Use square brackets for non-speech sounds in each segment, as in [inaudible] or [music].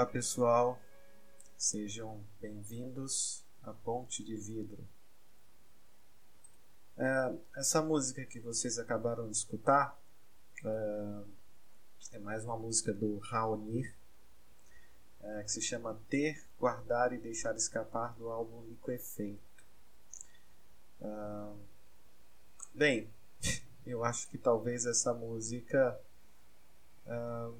Olá pessoal, sejam bem-vindos à Ponte de Vidro. É, essa música que vocês acabaram de escutar é, é mais uma música do Raonir, é, que se chama Ter, Guardar e Deixar Escapar do álbum Licoefeito. É, bem, [laughs] eu acho que talvez essa música, é,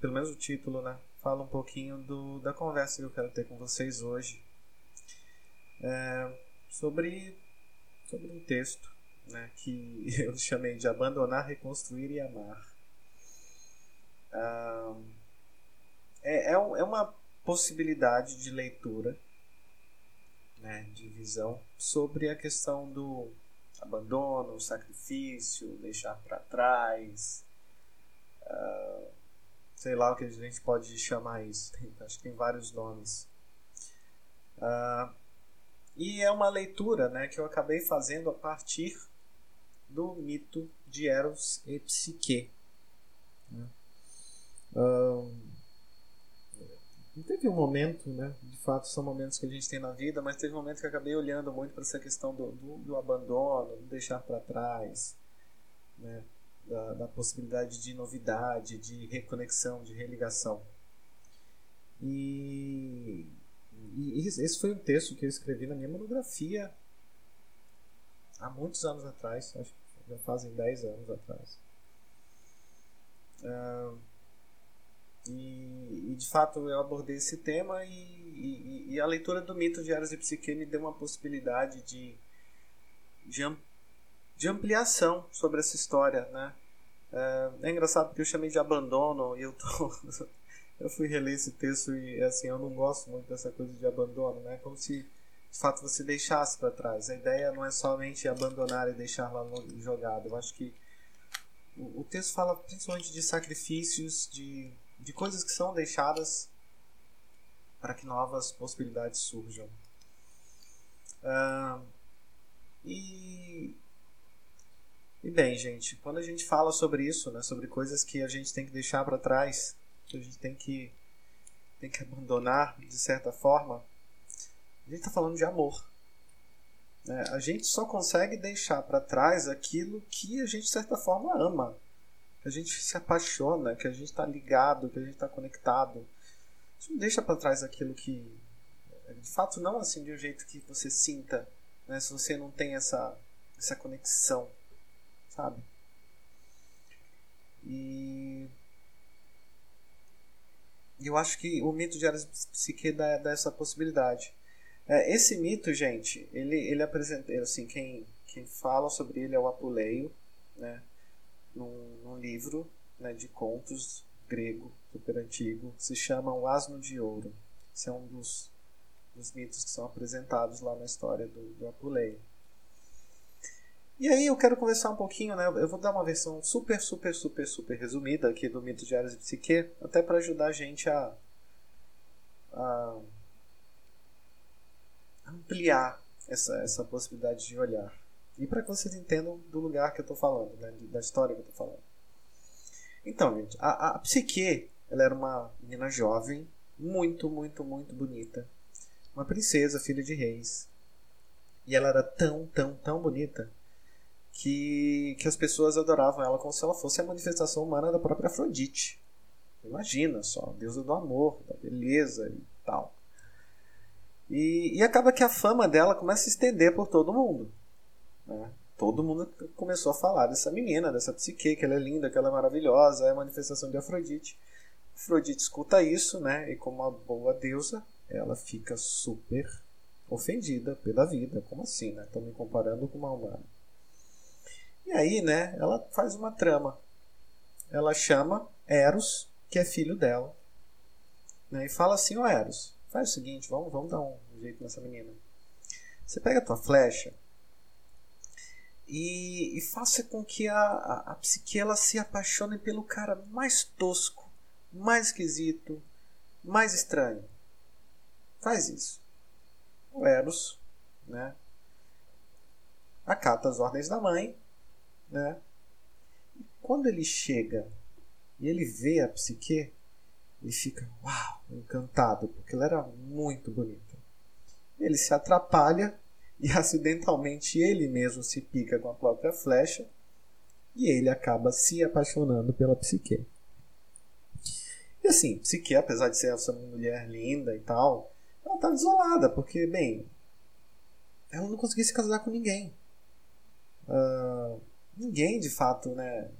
pelo menos o título, né? Fala um pouquinho do, da conversa que eu quero ter com vocês hoje. É, sobre sobre um texto né, que [laughs] eu chamei de Abandonar, Reconstruir e Amar. Ah, é, é, é uma possibilidade de leitura, né, de visão, sobre a questão do abandono, sacrifício, deixar para trás, uh, sei lá o que a gente pode chamar isso, acho que tem vários nomes. Uh, e é uma leitura né, que eu acabei fazendo a partir do mito de Eros e Psique. Né? Teve um momento, né? De fato, são momentos que a gente tem na vida, mas teve um momento que eu acabei olhando muito para essa questão do, do, do, abandono, do deixar para trás, né? Da, da, possibilidade de novidade, de reconexão, de religação. E e esse foi um texto que eu escrevi na minha monografia há muitos anos atrás, acho que já fazem 10 anos atrás. E, e, de fato eu abordei esse tema e, e, e, a leitura do mito de Ares e Psique me deu uma possibilidade de, de, de ampliação sobre essa história. Né? Uh, é engraçado porque eu chamei de abandono e eu tô [laughs] eu fui reler esse texto e assim eu não gosto muito dessa coisa de abandono, né? Como se de fato você deixasse para trás. A ideia não é somente abandonar e deixar lá jogado. Eu acho que o, o texto fala principalmente de sacrifícios, de, de coisas que são deixadas para que novas possibilidades surjam. Uh, e, e bem, gente, quando a gente fala sobre isso, né, sobre coisas que a gente tem que deixar para trás, que a gente tem que, tem que abandonar de certa forma, a gente está falando de amor. Né? A gente só consegue deixar para trás aquilo que a gente de certa forma ama, que a gente se apaixona, que a gente está ligado, que a gente está conectado. A gente não deixa para trás aquilo que, de fato, não assim de um jeito que você sinta, né? se você não tem essa, essa conexão, sabe? E eu acho que o mito de Ares Psique dá, dá essa possibilidade. É, esse mito, gente, ele, ele apresenta, assim, quem, quem fala sobre ele é o Apuleio, né, num, num livro né, de contos grego, super antigo, que se chama O Asno de Ouro. Esse é um dos, dos mitos que são apresentados lá na história do, do Apuleio. E aí eu quero conversar um pouquinho, né? Eu vou dar uma versão super, super, super, super resumida aqui do mito de Ares e Psique, até para ajudar a gente a, a ampliar essa, essa possibilidade de olhar. E para que vocês entendam do lugar que eu estou falando, né? da história que eu estou falando. Então, gente, a, a Psique ela era uma menina jovem, muito, muito, muito bonita. Uma princesa, filha de reis. E ela era tão, tão, tão bonita que, que as pessoas adoravam ela como se ela fosse a manifestação humana da própria Afrodite. Imagina só, deusa do amor, da beleza e tal. E, e acaba que a fama dela começa a se estender por todo mundo. Né? Todo mundo começou a falar dessa menina, dessa psique, que ela é linda, que ela é maravilhosa, é a manifestação de Afrodite. Afrodite escuta isso, né? E como uma boa deusa, ela fica super ofendida pela vida. Como assim, né? Estão me comparando com uma humana. E aí, né, ela faz uma trama. Ela chama Eros, que é filho dela, né, e fala assim: Ó Eros, faz o seguinte, vamos, vamos dar um jeito nessa menina. Você pega a tua flecha e, e faça com que a, a, a psique ela se apaixone pelo cara mais tosco, mais esquisito, mais estranho. Faz isso. O Eros, né? Acata as ordens da mãe né? E quando ele chega e ele vê a psique, Ele fica, uau, encantado, porque ela era muito bonita. Ele se atrapalha e acidentalmente ele mesmo se pica com a própria flecha e ele acaba se apaixonando pela Psique. E assim, Psique, apesar de ser essa mulher linda e tal, ela tá isolada, porque, bem, ela não conseguia se casar com ninguém. Uh, ninguém, de fato, né,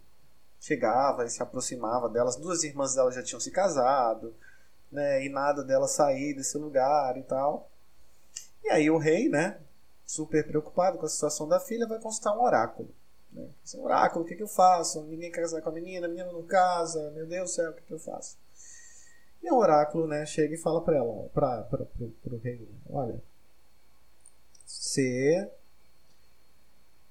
chegava e se aproximava dela. As duas irmãs dela já tinham se casado, né, e nada dela sair desse lugar e tal. E aí o rei, né, super preocupado com a situação da filha, vai consultar um oráculo. Né? Esse oráculo, o que, que eu faço? Ninguém quer casar com a menina, a menina não casa, meu Deus do céu, o que, que eu faço? E o oráculo né, chega e fala para ela, para o rei: Olha, você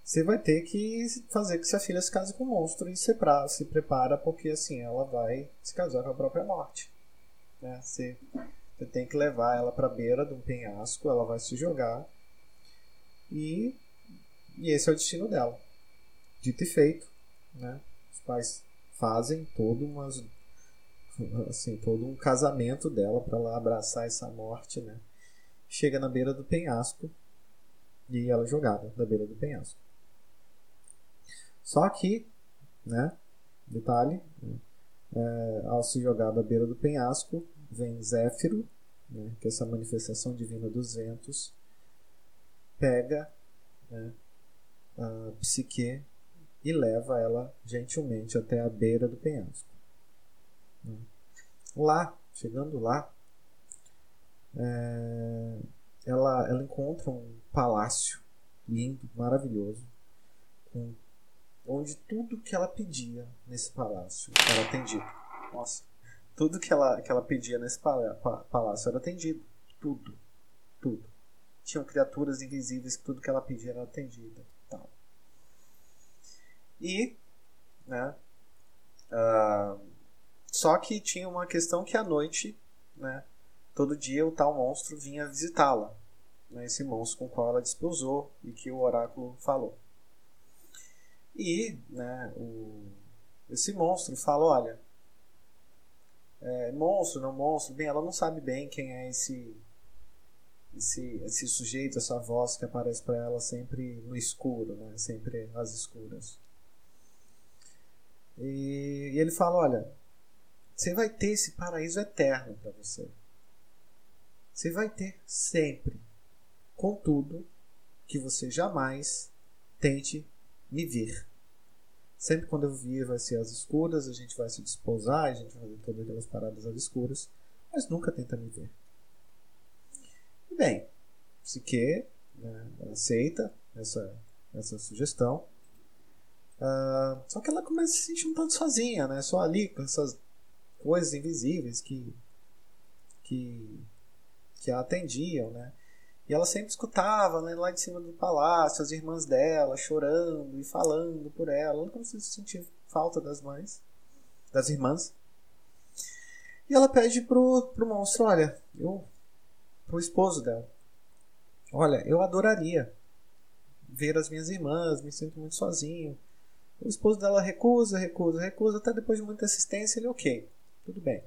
você vai ter que fazer que sua filha se case com um monstro e se, pra, se prepara porque assim ela vai se casar com a própria morte. Né? Você, você tem que levar ela para a beira de um penhasco, ela vai se jogar e, e esse é o destino dela. Dito e feito, né? os pais fazem todo umas, assim, todo um casamento dela para ela abraçar essa morte, né? Chega na beira do penhasco e ela é jogada da beira do penhasco. Só que, né, detalhe, é, ao se jogar da beira do penhasco, vem Zéfiro, né, que é essa manifestação divina dos ventos, pega né, a psique e leva ela gentilmente até a beira do penhasco. Né. Lá, chegando lá, é, ela, ela encontra um palácio lindo, maravilhoso, com onde tudo que ela pedia nesse palácio era atendido. Nossa, tudo que ela, que ela pedia nesse palácio era atendido. Tudo. Tudo. Tinham criaturas invisíveis que tudo que ela pedia era atendido. Tal. E, né, uh, só que tinha uma questão que à noite, né, todo dia o tal monstro vinha visitá-la. Né, esse monstro com o qual ela desposou e que o oráculo falou. E né, o, esse monstro fala: olha, é, monstro, não monstro, bem, ela não sabe bem quem é esse, esse, esse sujeito, essa voz que aparece para ela sempre no escuro, né, sempre às escuras. E, e ele fala: olha, você vai ter esse paraíso eterno para você. Você vai ter sempre. Contudo, que você jamais tente me ver. Sempre quando eu vir vai ser às escuras, a gente vai se desposar, a gente vai fazer todas aquelas paradas às escuras, mas nunca tenta me ver. E bem, Psique né, aceita essa, essa sugestão. Uh, só que ela começa a se sentir um tanto sozinha, né? Só ali com essas coisas invisíveis que, que, que a atendiam, né? E ela sempre escutava, né, lá de cima do palácio, as irmãs dela chorando e falando por ela. Ela não conseguia sentir falta das mães, das irmãs. E ela pede pro, pro monstro: Olha, eu. pro esposo dela: Olha, eu adoraria ver as minhas irmãs, me sinto muito sozinho. O esposo dela recusa, recusa, recusa, até depois de muita assistência ele, ok, tudo bem.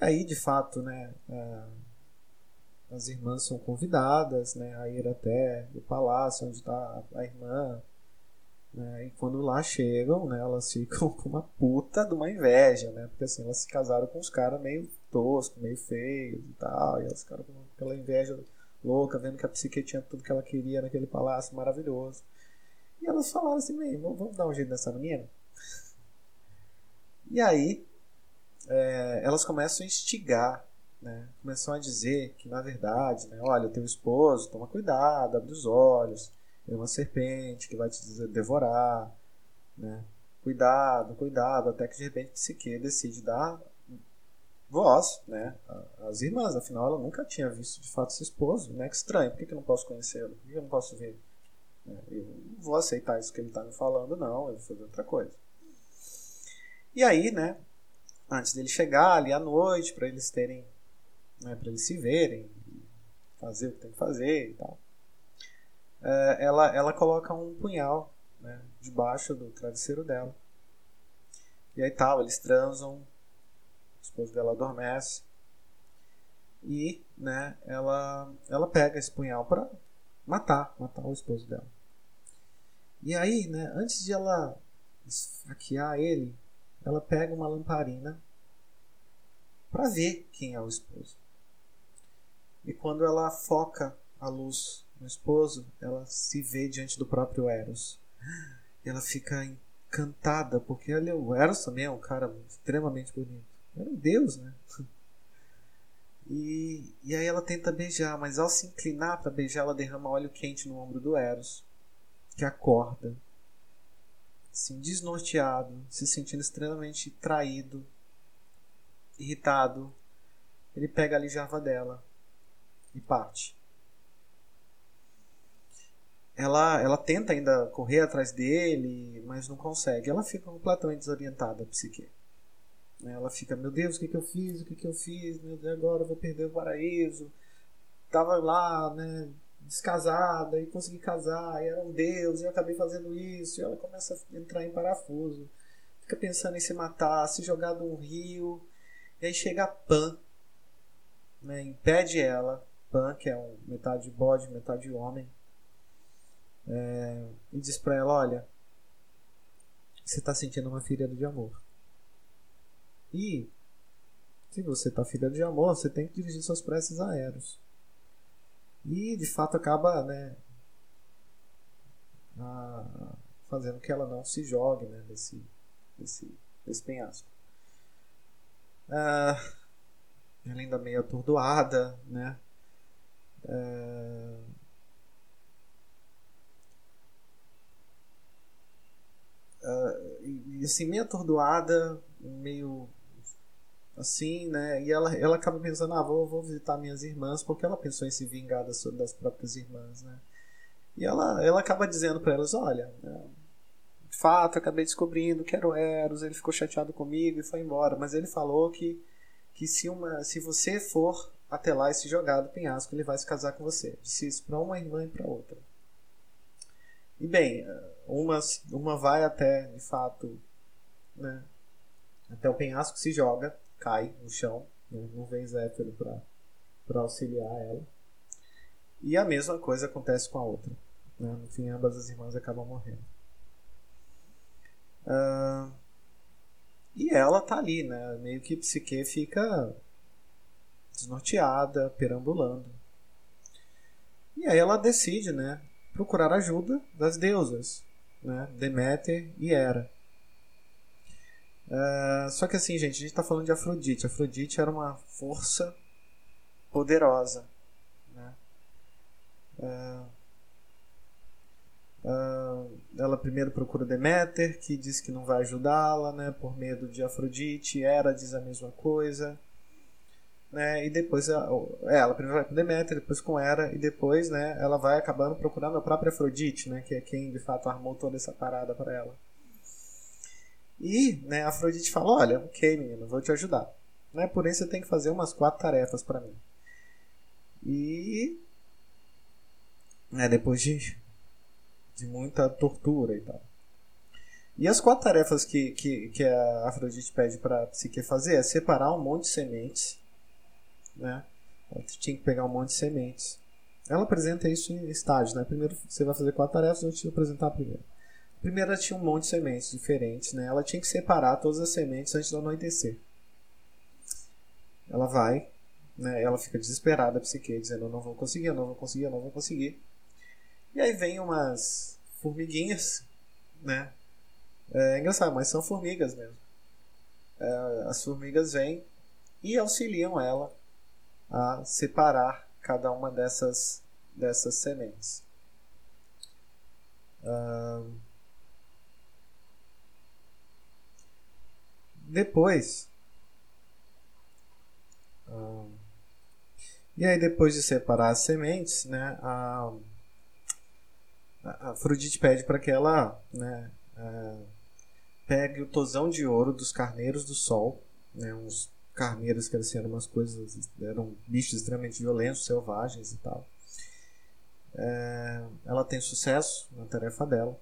Aí, de fato, né, as irmãs são convidadas né, a ir até o palácio onde está a irmã. Né, e quando lá chegam, né, elas [laughs] ficam com uma puta de uma inveja, né? Porque assim, elas se casaram com uns caras meio toscos, meio feios e tal. E elas ficaram com aquela inveja louca, vendo que a psique tinha tudo que ela queria naquele palácio maravilhoso. E elas falaram assim, vamos dar um jeito nessa menina? [laughs] E aí, é, elas começam a instigar né, começou a dizer que, na verdade, né, olha, teu esposo, toma cuidado, abre os olhos, é uma serpente que vai te devorar, né, cuidado, cuidado, até que de repente Psique decide dar voz né, às irmãs, afinal ela nunca tinha visto de fato seu esposo, né, que estranho, por que, que eu não posso conhecê-lo, por que, que eu não posso ver? Né, eu não vou aceitar isso que ele está me falando, não, eu vou fazer outra coisa. E aí, né, antes dele chegar ali à noite, para eles terem né, para eles se verem, fazer o que tem que fazer e tal. É, ela, ela coloca um punhal né, debaixo do travesseiro dela. E aí tal, eles transam, esposo dela adormece. E, né, ela, ela pega esse punhal para matar, matar o esposo dela. E aí, né, antes de ela esfaquear ele, ela pega uma lamparina para ver quem é o esposo. E quando ela foca a luz no esposo, ela se vê diante do próprio Eros. E ela fica encantada, porque olha, o Eros também é um cara extremamente bonito. Era um deus, né? [laughs] E, e aí ela tenta beijar, mas ao se inclinar para beijar, ela derrama óleo quente no ombro do Eros, que acorda, assim, desnorteado, se sentindo extremamente traído, irritado. Ele pega a aljava dela e parte. Ela, ela tenta ainda correr atrás dele, mas não consegue. Ela fica completamente desorientada, a psique. Ela fica, meu Deus, o que, que eu fiz? O que, que eu fiz? Meu Deus, agora eu vou perder o paraíso. Tava lá, né, descasada e consegui casar, e era um Deus, e eu acabei fazendo isso. E ela começa a entrar em parafuso. Fica pensando em se matar, se jogar num rio. E aí chega a Pan, né, impede ela Que é um metade bode, metade homem, é, e diz para ela: Olha, você está sentindo uma ferida de amor. E se você está ferida de amor, você tem que dirigir suas preces a Eros. E de fato acaba né, a, fazendo que ela não se jogue né, desse, desse, desse penhasco. Ah, ela ainda meio atordoada, né? Uh, e, assim, meio atordoada, meio assim, né? E ela, ela acaba pensando, ah, vou, vou visitar minhas irmãs, porque ela pensou em se vingar das, das próprias irmãs, né? E ela, ela acaba dizendo para elas, olha, né, de fato, acabei descobrindo que era o Eros, ele ficou chateado comigo e foi embora, mas ele falou que, que se, uma, se você for até lá e se jogar do penhasco, ele vai se casar com você. Disse isso para uma irmã e para outra. E bem, uma, uma vai até, de fato, né, até o penhasco, se joga, cai no chão, né, não vem Zéfiro para auxiliar ela. E a mesma coisa acontece com a outra. Né? No fim, ambas as irmãs acabam morrendo. Uh, e ela tá ali, né? Meio que Psique fica desnorteada, perambulando. E aí ela decide, né, procurar ajuda das deusas, né, Deméter e Hera. Uh, só que assim, gente, a gente está falando de Afrodite. Afrodite era uma força poderosa. Né? Uh, uh, ela primeiro procura Deméter, que diz que não vai ajudá-la, né, por medo de Afrodite. Hera diz a mesma coisa né? E depois ela, é, primeiro vai com Deméter, depois com Hera e depois, né, ela vai acabando procurando a própria Afrodite, né, que é quem de fato armou toda essa parada para ela. E, né, a Afrodite fala: "Olha, OK, menino, vou te ajudar. Né? Porém você tem que fazer umas quatro tarefas para mim." E né, depois de de muita tortura e tal. E as quatro tarefas que, que, que a Afrodite pede para Psique fazer é separar um monte de sementes né? Ela tinha que pegar um monte de sementes. Ela apresenta isso em estágios, né? Primeiro você vai fazer quatro tarefas, eu te apresentar a primeira. A primeira ela tinha um monte de sementes diferentes, né? Ela tinha que separar todas as sementes antes do anoitecer. Ela vai, né? Ela fica desesperada, psique, dizendo: Eu não vou conseguir, eu não vou conseguir, eu não vou conseguir. E aí vem umas formiguinhas, né? É engraçado, mas são formigas mesmo. É, as formigas vêm e auxiliam ela a separar cada uma dessas, dessas sementes. depois, e aí depois de separar as sementes, né, a, a Afrodite pede para que ela né, pegue o tosão de ouro dos carneiros do sol, né, uns carneiros que eram umas coisas, eram bichos extremamente violentos, selvagens e tal. É, ela tem sucesso na tarefa dela.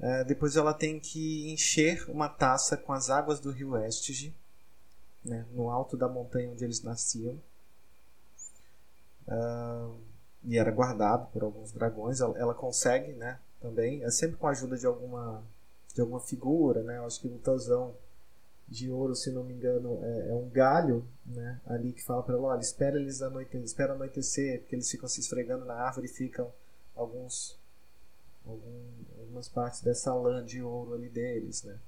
É, depois ela tem que encher uma taça com as águas do rio Estige, né, no alto da montanha onde eles nasciam. Uh, e era guardado por alguns dragões. Ela, ela, consegue, né, também, é sempre com a ajuda de alguma de alguma figura, né? Eu acho que o tazão de ouro, se não me engano, é, é um galho, né? Ali que fala para ela, olha, espera eles anoitecer, espera anoitecer, porque eles ficam se esfregando na árvore e ficam alguns algum, algumas partes dessa lã de ouro ali deles, né?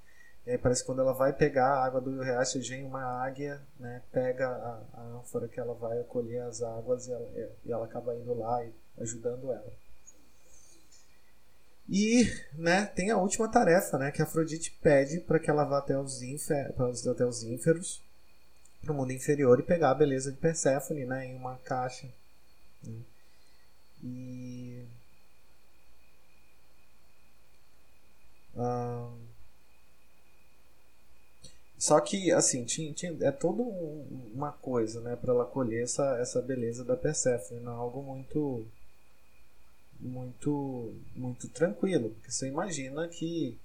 E aí parece que quando ela vai pegar a água do rio Riacho, vem uma águia, né? Pega a, a ânfora que ela vai acolher as águas e ela, e ela acaba indo lá e ajudando ela. E né, tem a última tarefa, né, que Afrodite pede para que ela vá até os, infer, até os ínferos, para o mundo inferior, e pegar a beleza de Perséfone né, em uma caixa. Né? E. Ah, só que, assim, tinha, tinha, é toda um, uma coisa, né, para ela colher essa, essa beleza da Perséfone, não é algo muito muito muito tranquilo, porque você imagina que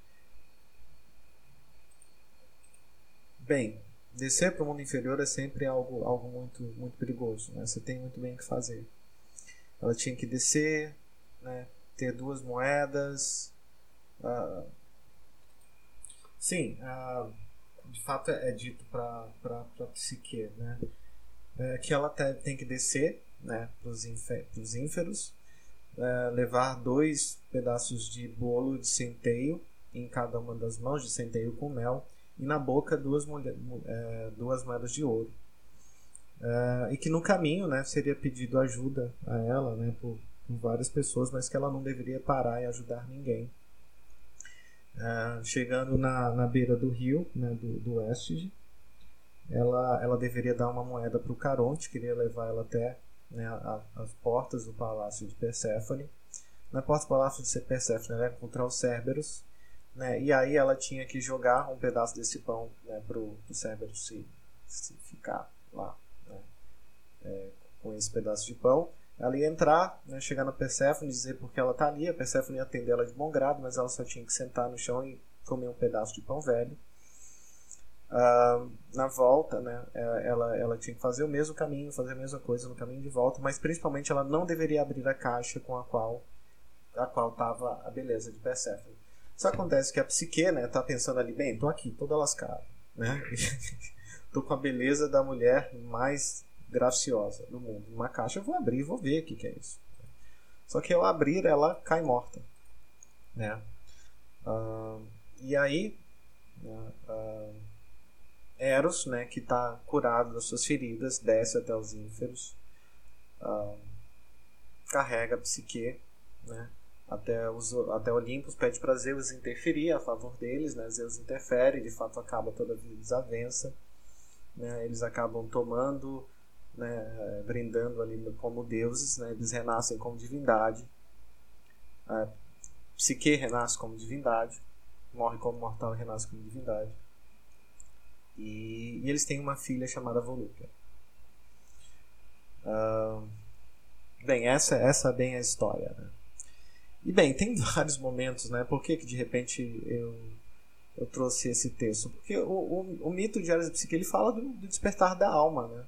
bem, descer para o mundo inferior é sempre algo algo muito muito perigoso, né? Você tem muito bem o que fazer. Ela tinha que descer, né? Ter duas moedas. Uh, sim, uh, de fato é, é dito para para psique, né? É que ela tem que descer, né? Para os ínferos é, levar dois pedaços de bolo de centeio em cada uma das mãos, de centeio com mel, e na boca duas, é, duas moedas de ouro. É, e que no caminho né, seria pedido ajuda a ela né, por, por, várias pessoas, mas que ela não deveria parar e ajudar ninguém. É, chegando na, na beira do rio, né, do, do ela, ela deveria dar uma moeda para o Caronte, queria levar ela até né, a, as portas do palácio de Perséfone. Na porta do palácio de Perséfone ela ia encontrar os Cerberus, né, e aí ela tinha que jogar um pedaço desse pão né, para o Cerberus se, se ficar lá né, é, com esse pedaço de pão. Ela ia entrar, né, chegar na Perséfone, dizer porque ela está ali. A Perséfone ia atender ela de bom grado, mas ela só tinha que sentar no chão e comer um pedaço de pão velho. Uh, na volta, né, é, ela, ela tinha que fazer o mesmo caminho, fazer a mesma coisa no caminho de volta, mas principalmente ela não deveria abrir a caixa com a qual a qual estava a beleza de Persephone. Só acontece que a psique, né, tá pensando ali, bem, tô aqui, toda lascada, né? [laughs] tô com a beleza da mulher mais graciosa do mundo. Uma caixa eu vou abrir e vou ver o que, que é isso. Só que ao abrir ela cai morta, né? Uh, e aí, uh, Eros, né, que está curado das suas feridas, desce até os ínferos, uh, carrega a psique, né, até, os, até Olympus, pede para Zeus interferir a favor deles, né, Zeus interfere, de fato acaba toda a desavença, né, eles acabam tomando, né, brindando ali como deuses, né, eles renascem como divindade, a Psique renasce como divindade, morre como mortal e renasce como divindade. E, e eles têm uma filha chamada Volúpia. Uh, bem, essa, essa é bem a história. Né? E bem, tem [laughs] vários momentos, né? Por que, que de repente eu, eu trouxe esse texto? Porque o, o, o mito de Ares Psique ele fala do, do, despertar da alma, né?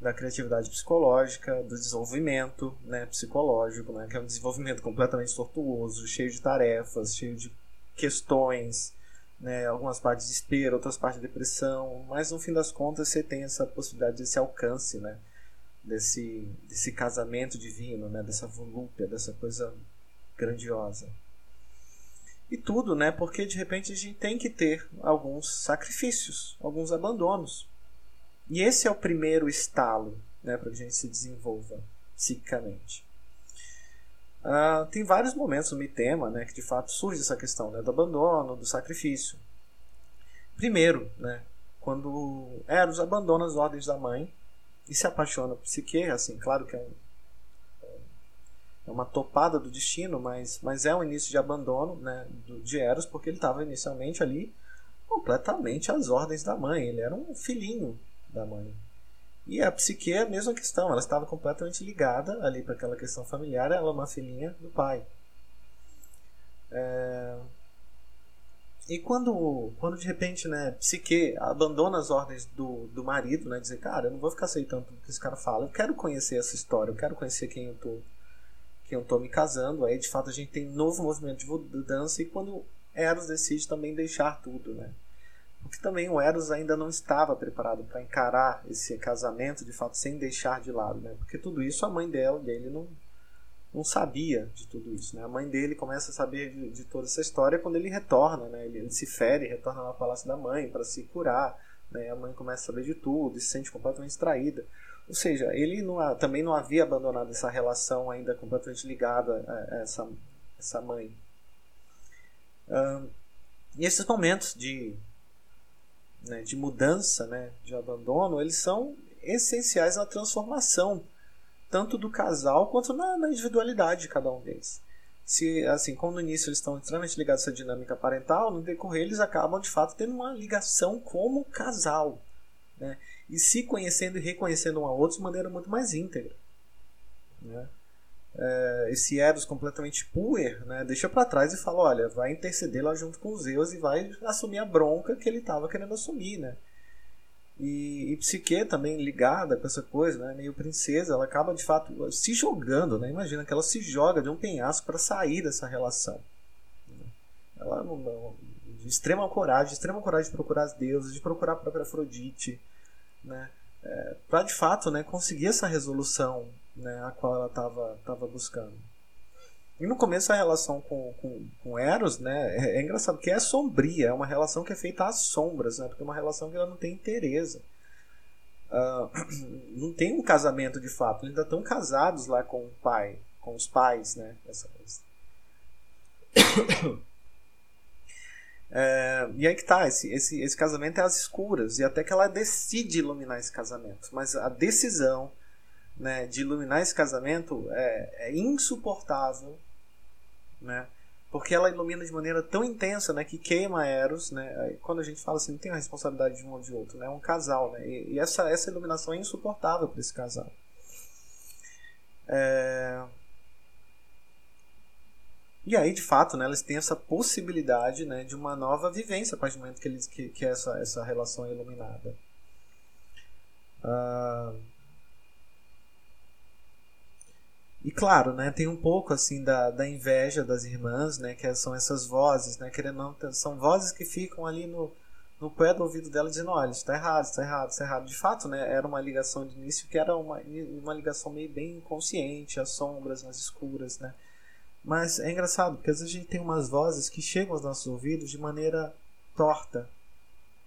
Da criatividade psicológica, do desenvolvimento né, psicológico, né? Que é um desenvolvimento completamente tortuoso, cheio de tarefas, cheio de questões, né, algumas partes de desespero, outras partes de depressão, mas no fim das contas você tem essa possibilidade desse alcance, né, desse, desse casamento divino, né, dessa volúpia, dessa coisa grandiosa. E tudo, né, porque de repente a gente tem que ter alguns sacrifícios, alguns abandonos. E esse é o primeiro estalo né, para que a gente se desenvolva psicicamente. Uh, tem vários momentos no Mitema né, que de fato surge essa questão né, do abandono, do sacrifício. Primeiro, né, quando Eros abandona as ordens da mãe e se apaixona por Psique, assim, claro que é, um, é uma topada do destino, mas, mas é um início de abandono né, do, de Eros, porque ele estava inicialmente ali completamente às ordens da mãe, ele era um filhinho da mãe. E a psique é a mesma questão, ela estava completamente ligada ali para aquela questão familiar, ela é uma filhinha do pai. É... E quando, quando de repente, né, Psique abandona as ordens do, do marido, né, dizer, cara, eu não vou ficar aceitando o que esse cara fala, eu quero conhecer essa história, eu quero conhecer quem eu tô, quem eu tô me casando. Aí, de fato, a gente tem um novo movimento de mudança e quando Eros decide também deixar tudo, né? Porque também o Eros ainda não estava preparado para encarar esse casamento, de fato, sem deixar de lado, né? Porque tudo isso a mãe dela, dele não, não sabia de tudo isso. Né? A mãe dele começa a saber de, de toda essa história quando ele retorna, né? ele, ele se fere, retorna ao palácio da mãe para se curar. Né? A mãe começa a saber de tudo e se sente completamente distraída. Ou seja, ele não, também não havia abandonado essa relação ainda completamente ligada a, a essa, essa mãe. Um, e esses momentos de, né, de mudança, né, de abandono, eles são essenciais na transformação tanto do casal quanto na, na individualidade de cada um deles. Se, assim, como no início eles estão extremamente ligados a essa dinâmica parental, no decorrer eles acabam de fato tendo uma ligação como casal, né? E se conhecendo e reconhecendo um ao outro de maneira muito mais íntegra, né? É, esse Eros completamente puer, né, deixa para trás e fala, olha, vai interceder lá junto com os Zeus e vai assumir a bronca que ele estava querendo assumir, né? E, e Psique também ligada com essa coisa, né, meio princesa, ela acaba de fato se jogando, né? Imagina que ela se joga de um penhasco para sair dessa relação. Ela não, de extrema coragem, de extrema coragem de procurar as deusas, de procurar a própria Afrodite, né? É, para de fato, né, conseguir essa resolução, né, a qual ela estava tava buscando. E no começo a relação com, com, com Eros, né, é, é, engraçado, que é sombria, é uma relação que é feita às sombras, né, porque é uma relação que ela não tem interesse. Uh, [clears throat] não tem um casamento de fato, eles ainda estão casados lá com o pai, com os pais, né, essa [coughs] É, e aí que tá, esse, esse, esse casamento é às escuras, e até que ela decide iluminar esse casamento. Mas a decisão né, de iluminar esse casamento é, é insuportável né? Porque ela ilumina de maneira tão intensa, né, que queima Eros, né? Quando a gente fala assim, não tem a responsabilidade de um ou de outro, né? É um casal, né? E, e essa essa iluminação é insuportável para esse casal. É... E aí, de fato, né, eles têm essa possibilidade né, de uma nova vivência a partir do momento que, eles, que, que essa, essa relação é iluminada. Uh... E claro, né, tem um pouco assim da, da inveja das irmãs, né, que são essas vozes, né, querendo não, são vozes que ficam ali no, no pé do ouvido dela dizendo, olha, está errado, está errado, está errado. De fato, né, era uma ligação de início que era uma, uma ligação meio bem inconsciente, as sombras, nas escuras, né. Mas é engraçado, porque às vezes a gente tem umas vozes que chegam aos nossos ouvidos de maneira torta,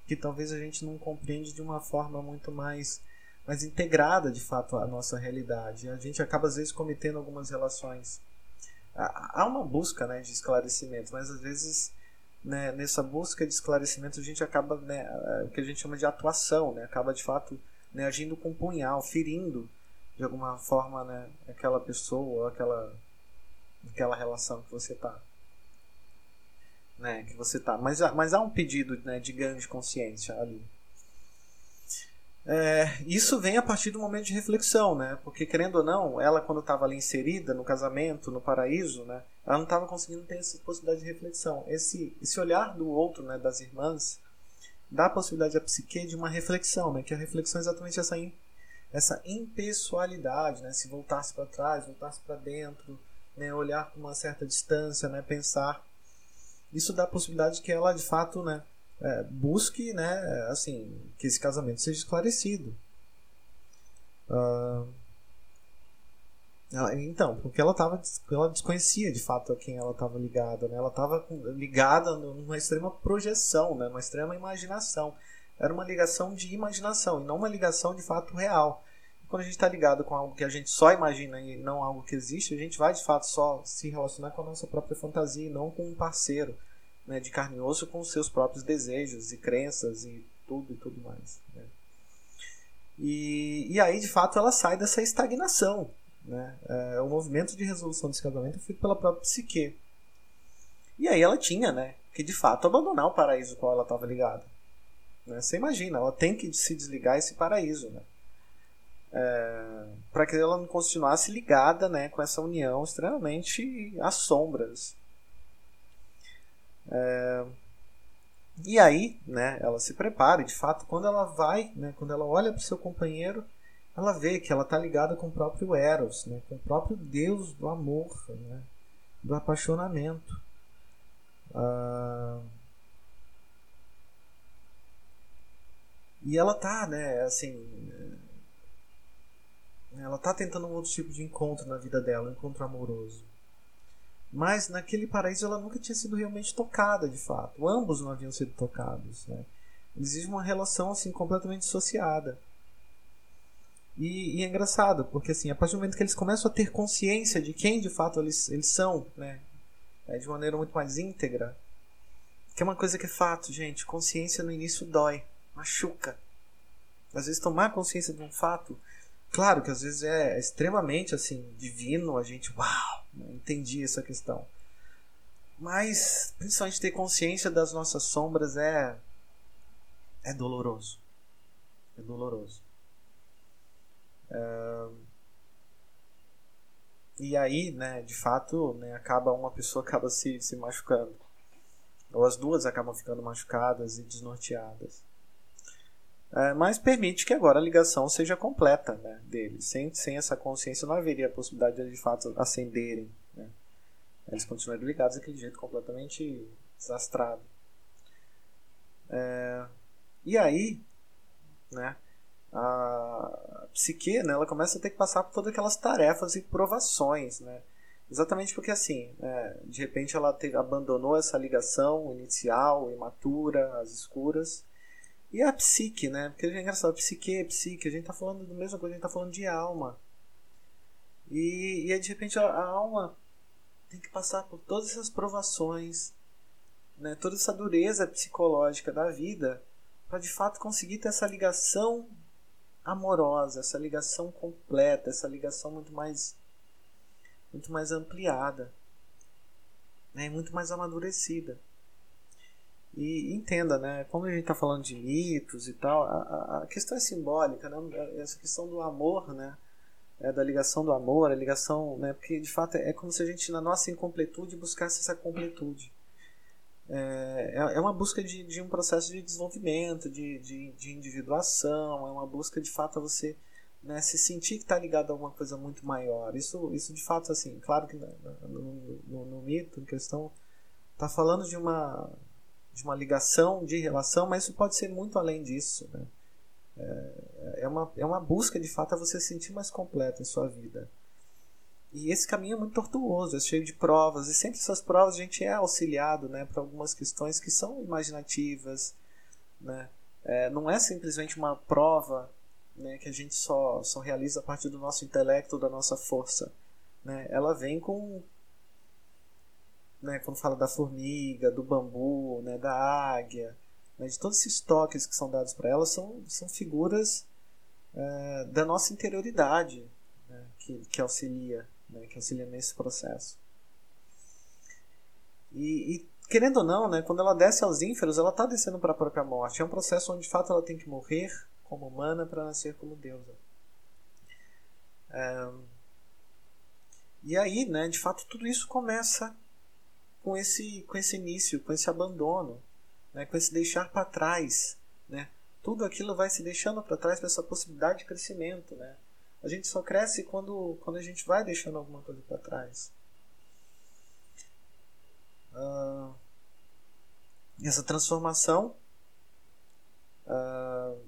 que talvez a gente não compreende de uma forma muito mais mais integrada de fato à nossa realidade. A gente acaba às vezes cometendo algumas relações. Há uma busca né, de esclarecimento, mas às vezes né, nessa busca de esclarecimento a gente acaba né, o que a gente chama de atuação, né, acaba de fato né, agindo com punhal, ferindo de alguma forma né, aquela pessoa, aquela, aquela relação que você está. Né, que você tá. Mas, mas há um pedido né, de ganho de consciência ali. É, isso vem a partir do momento de reflexão, né? Porque querendo ou não, ela quando estava ali inserida no casamento, no paraíso, né? Ela não estava conseguindo ter essa possibilidade de reflexão. Esse, esse olhar do outro, né? Das irmãs, dá a possibilidade à psique de uma reflexão, né? Que a reflexão é exatamente essa, essa impessoalidade, né? Se voltasse para trás, voltasse para dentro, né? Olhar com uma certa distância, né? Pensar. Isso dá a possibilidade que ela, de fato, né? é, busque, né, assim, que esse casamento seja esclarecido. Uh, ela, então, porque ela tava, ela desconhecia de fato a quem ela estava ligada, né? Ela estava ligada numa extrema projeção, né? Extrema imaginação. Era uma ligação de imaginação e não uma ligação de fato real. Quando a gente está ligado com algo que a gente só imagina e não algo que existe, a gente vai de fato só se relacionar com a nossa própria fantasia e não com um parceiro né, de carne e osso com os seus próprios desejos e crenças e tudo e tudo mais. Né? E, e aí, de fato, ela sai dessa estagnação. Né? É, o movimento de resolução desse casamento é feito pela própria psique. E aí ela tinha, né, que de fato abandonar o paraíso com qual ela estava ligada. Né? Você imagina, ela tem que se desligar esse paraíso, né? É, para que ela não continuasse ligada, né, com essa união extremamente às sombras, é... E aí, né, ela se prepara e de fato, quando ela vai, né, quando ela olha para o seu companheiro, ela vê que ela está ligada com o próprio Eros, né, com o próprio Deus do amor, né, do apaixonamento. Ah, e ela tá, né, assim, ela tá tentando um outro tipo de encontro na vida dela, um encontro amoroso. Mas naquele paraíso ela nunca tinha sido realmente tocada, de fato. Ambos não haviam sido tocados, né? Existe uma relação assim completamente dissociada. E, e, é engraçado, porque assim, a partir do momento que eles começam a ter consciência de quem de fato eles, eles são, né? É, de maneira muito mais íntegra, que é uma coisa que é fato, gente. Consciência no início dói, machuca. Às vezes tomar consciência de um fato, claro que às vezes é extremamente assim divino, a gente, uau, entendi essa questão. Mas principalmente ter consciência das nossas sombras é é doloroso. É doloroso. E aí, né, de fato, né, acaba uma pessoa [laughs] acaba se, se machucando. Ou as duas acabam ficando machucadas e desnorteadas. É, mas permite que agora a ligação seja completa né, deles. Sem, sem essa consciência não haveria a possibilidade de de fato acenderem. Né? Eles continuariam ligados daquele jeito completamente desastrado. É, e aí, né, a psique, né, ela começa a ter que passar por todas aquelas tarefas e provações, né? Exatamente porque assim, é, de repente ela te, abandonou essa ligação inicial, imatura, as escuras. E a psique, né? Porque é engraçado, psique, psique, a gente tá falando da mesma coisa, a gente tá falando de alma. E, e aí, de repente a, a alma tem que passar por todas essas provações, né? toda essa dureza psicológica da vida, para de fato conseguir ter essa ligação amorosa, essa ligação completa, essa ligação muito mais muito mais ampliada, né, muito mais amadurecida. E entenda, né, como a gente está falando de mitos e tal, a, a, questão é simbólica, né, essa questão do amor, né, é, da ligação do amor, a ligação, né, porque de fato é, é como se a gente na nossa incompletude buscasse essa completude. É, é, é uma busca de, de um processo de desenvolvimento, de, de, de individuação, é uma busca de fato a você né, se sentir que está ligado a alguma coisa muito maior. Isso, isso de fato, assim, claro que no, no, no mito em questão está falando de uma, de uma ligação, de relação, mas isso pode ser muito além disso. Né? É, é, uma, é uma busca de fato a você se sentir mais completo em sua vida. E esse caminho é muito tortuoso, é cheio de provas, e sempre essas provas a gente é auxiliado né, para algumas questões que são imaginativas. Né? É, não é simplesmente uma prova né, que a gente só, só realiza a partir do nosso intelecto, da nossa força. Né? Ela vem com. Né, quando fala da formiga, do bambu, né, da águia, né, de todos esses toques que são dados para ela, são, são figuras é, da nossa interioridade né, que, que auxilia né, que auxilia nesse processo. E, e, querendo ou não, né, quando ela desce aos ínferos, ela está descendo para a própria morte. É um processo onde de fato ela tem que morrer como humana para nascer como deusa. É... E aí, né, de fato, tudo isso começa com esse, com esse início, com esse abandono, né, com esse deixar para trás. Né? Tudo aquilo vai se deixando para trás para essa possibilidade de crescimento. Né? A gente só cresce quando, quando a gente vai deixando alguma coisa para trás. Uh, essa transformação uh,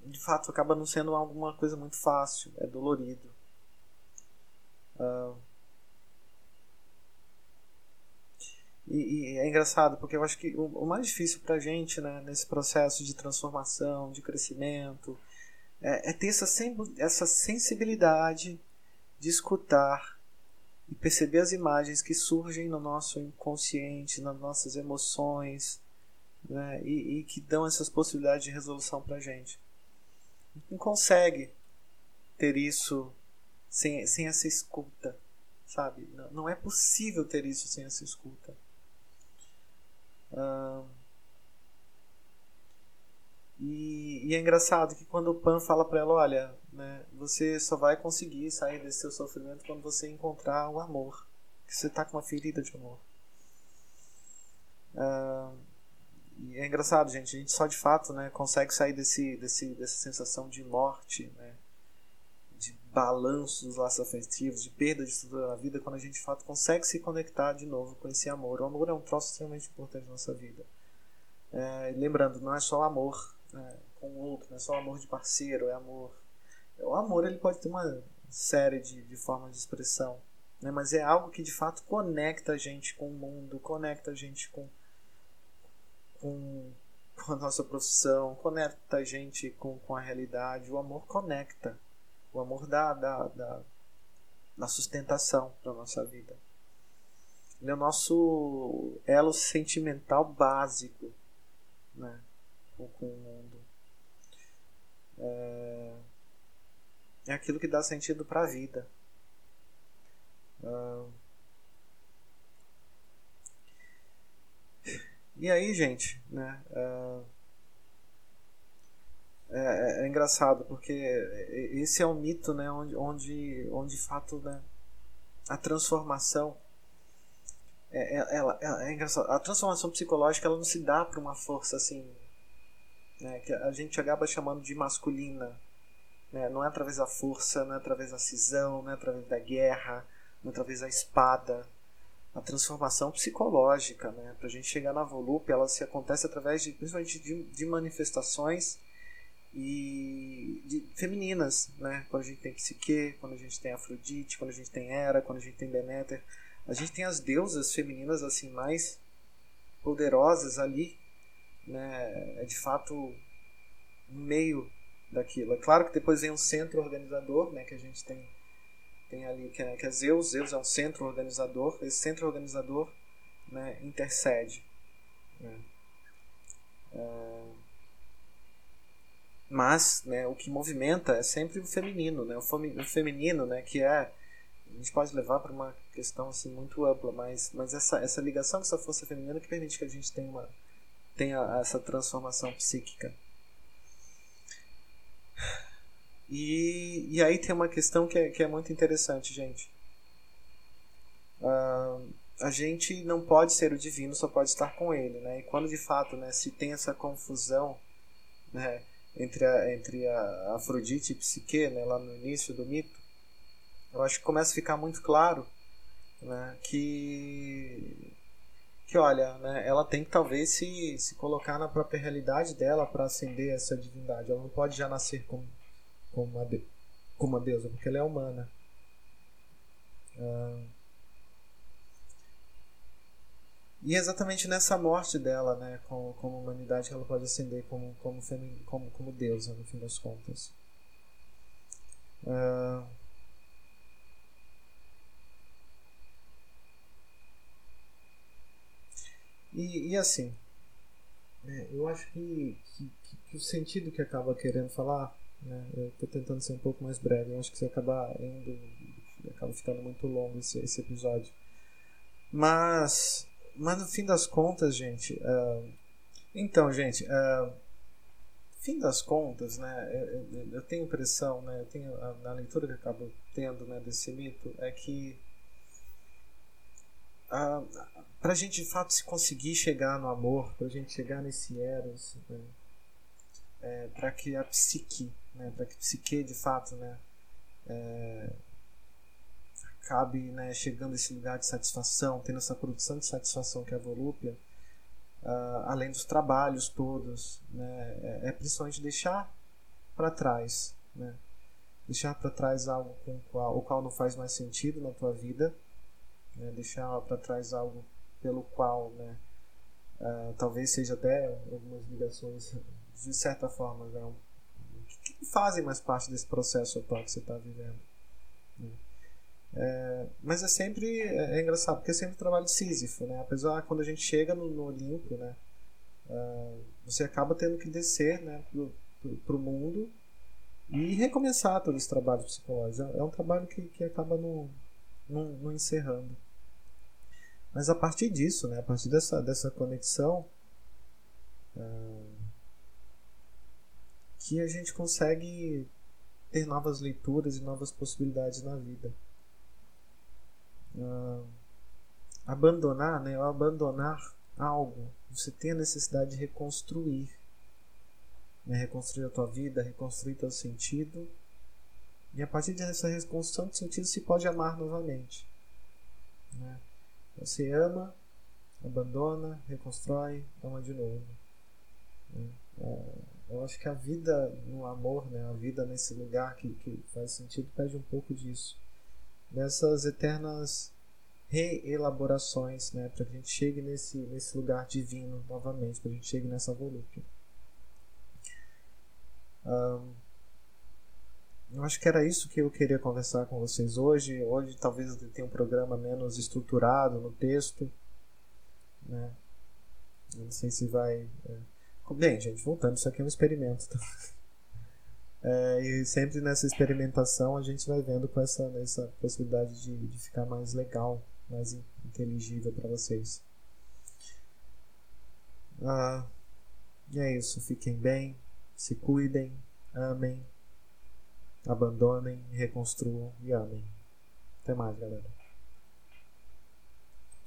de fato acaba não sendo alguma coisa muito fácil, é dolorido. Uh, e, e, é engraçado porque eu acho que o, o mais difícil para a gente né, nesse processo de transformação, de crescimento, é, é ter essa, essa sensibilidade de escutar e perceber as imagens que surgem no nosso inconsciente, nas nossas emoções, né? e, e, que dão essas possibilidades de resolução para a gente. Não consegue ter isso sem, sem essa escuta, sabe? Não, não é possível ter isso sem essa escuta. E, e, é engraçado que quando o Pan fala para ela, olha, né, você só vai conseguir sair desse seu sofrimento quando você encontrar o amor, que você tá com uma ferida de amor. E é engraçado, gente. A gente só de fato né, consegue sair desse, desse, dessa sensação de morte, né, de balanço dos laços afetivos, de perda de estrutura na vida, quando a gente de fato consegue se conectar de novo com esse amor. O amor é um troço extremamente importante na nossa vida. É, lembrando, não é só amor né, com o outro, não é só amor de parceiro, é amor. O amor ele pode ter uma série de, de formas de expressão, né, mas é algo que de fato conecta a gente com o mundo, conecta a gente com com, com a nossa profissão, conecta a gente com, com a realidade. O amor conecta. O amor dá, dá, dá sustentação para nossa vida. Ele é o nosso elo sentimental básico né, com, com o mundo. É, é aquilo que dá sentido para a vida. Uh, E aí, gente, né? É, é, é, engraçado porque esse é um mito, né? Onde, onde, onde de fato, né? A transformação é, é, ela, é, é engraçado. A transformação psicológica ela não se dá por uma força assim, né? Que a gente acaba chamando de masculina. Né? Não é através da força, não é através da cisão, não é através da guerra, não é através da espada a transformação psicológica, né? Para a gente chegar na volúpia, ela se acontece através de, principalmente de, de manifestações e de, femininas, né? Quando a gente tem psique, quando a gente tem Afrodite, quando a gente tem Hera, quando a gente tem Deméter, a gente tem as deusas femininas assim mais poderosas ali, né? É de fato meio daquilo. É claro que depois vem um centro organizador, né? Que a gente tem tem ali que é, que é Zeus, Zeus é um centro organizador, esse centro organizador né, intercede. Né. É, mas né, o que movimenta é sempre o feminino, né, o, o feminino né, que é a gente pode levar para uma questão assim muito ampla, mas, mas essa, essa ligação com essa força feminina que permite que a gente tenha, uma, tenha essa transformação psíquica. E, e aí tem uma questão que é, que é muito interessante, gente. Uh, a gente não pode ser o divino, só pode estar com ele, né? E quando de fato, né, se tem essa confusão, né, entre a, entre a Afrodite e Psique, né, lá no início do mito, eu acho que começa a ficar muito claro, né, que que olha, né, ela tem que talvez se, se colocar na própria realidade dela para ascender essa divindade. Ela não pode já nascer como como uma, de, como uma deusa, porque ela é humana. Ah, e é exatamente nessa morte dela, né, como, como humanidade, que ela pode ascender como, como, como, como deusa, no fim das contas. Ah, e, e assim, é, eu acho que, que, que, o sentido que acaba querendo falar né? Eu estou tentando ser um pouco mais breve. Eu acho que você acaba indo. acaba ficando muito longo esse, esse episódio. Mas. Mas no fim das contas, gente. Uh, então, gente. Uh, fim das contas, né, eu, eu tenho impressão, né, eu tenho na leitura que eu acabo tendo né, desse mito, é que para a gente de fato se conseguir chegar no amor, para a gente chegar nesse eros, né, é, para que a psique né, para que a psique de fato né, é, acabe né, chegando a esse lugar de satisfação, tendo essa produção de satisfação que é a volúpia, uh, além dos trabalhos todos, né, é, é principalmente deixar para trás, né, deixar para trás algo com qual, o qual não faz mais sentido na tua vida, né, deixar para trás algo pelo qual, né, uh, talvez seja até algumas ligações de certa forma né, que não fazem mais parte desse processo atual que você está vivendo. Né? É, mas é sempre é, é, engraçado, porque é sempre trabalho de Sísifo, né? Apesar quando a gente chega no, no Olimpo, né? Uh, você acaba tendo que descer né, para o mundo e recomeçar todo esse trabalho psicológico. É, é um trabalho que, que acaba não, não encerrando. Mas a partir disso, né, a partir dessa, dessa conexão, uh, que a gente consegue ter novas leituras e novas possibilidades na vida. Uh, abandonar, né, abandonar algo você tem a necessidade de reconstruir. Né? Reconstruir a tua vida, reconstruir teu sentido. E a partir dessa reconstrução de sentido se pode amar novamente. Né? Você ama, abandona, reconstrói, ama de novo. Né? É, eu acho que a vida no amor, né? a vida nesse lugar que, que faz sentido, pede um pouco disso. Dessas eternas reelaborações, né? para que a gente chegue nesse, nesse lugar divino novamente, para a gente chegue nessa volúpia. Um, eu acho que era isso que eu queria conversar com vocês hoje. Hoje talvez eu tenha um programa menos estruturado no texto. Né? Eu não sei se vai. É... Bem, gente, voltando, isso aqui é um experimento. Tá? É, e sempre nessa experimentação a gente vai vendo com essa, essa possibilidade de, de ficar mais legal, mais inteligível para vocês. Ah, e é isso. Fiquem bem, se cuidem, amem, abandonem, reconstruam e amem. Até mais, galera.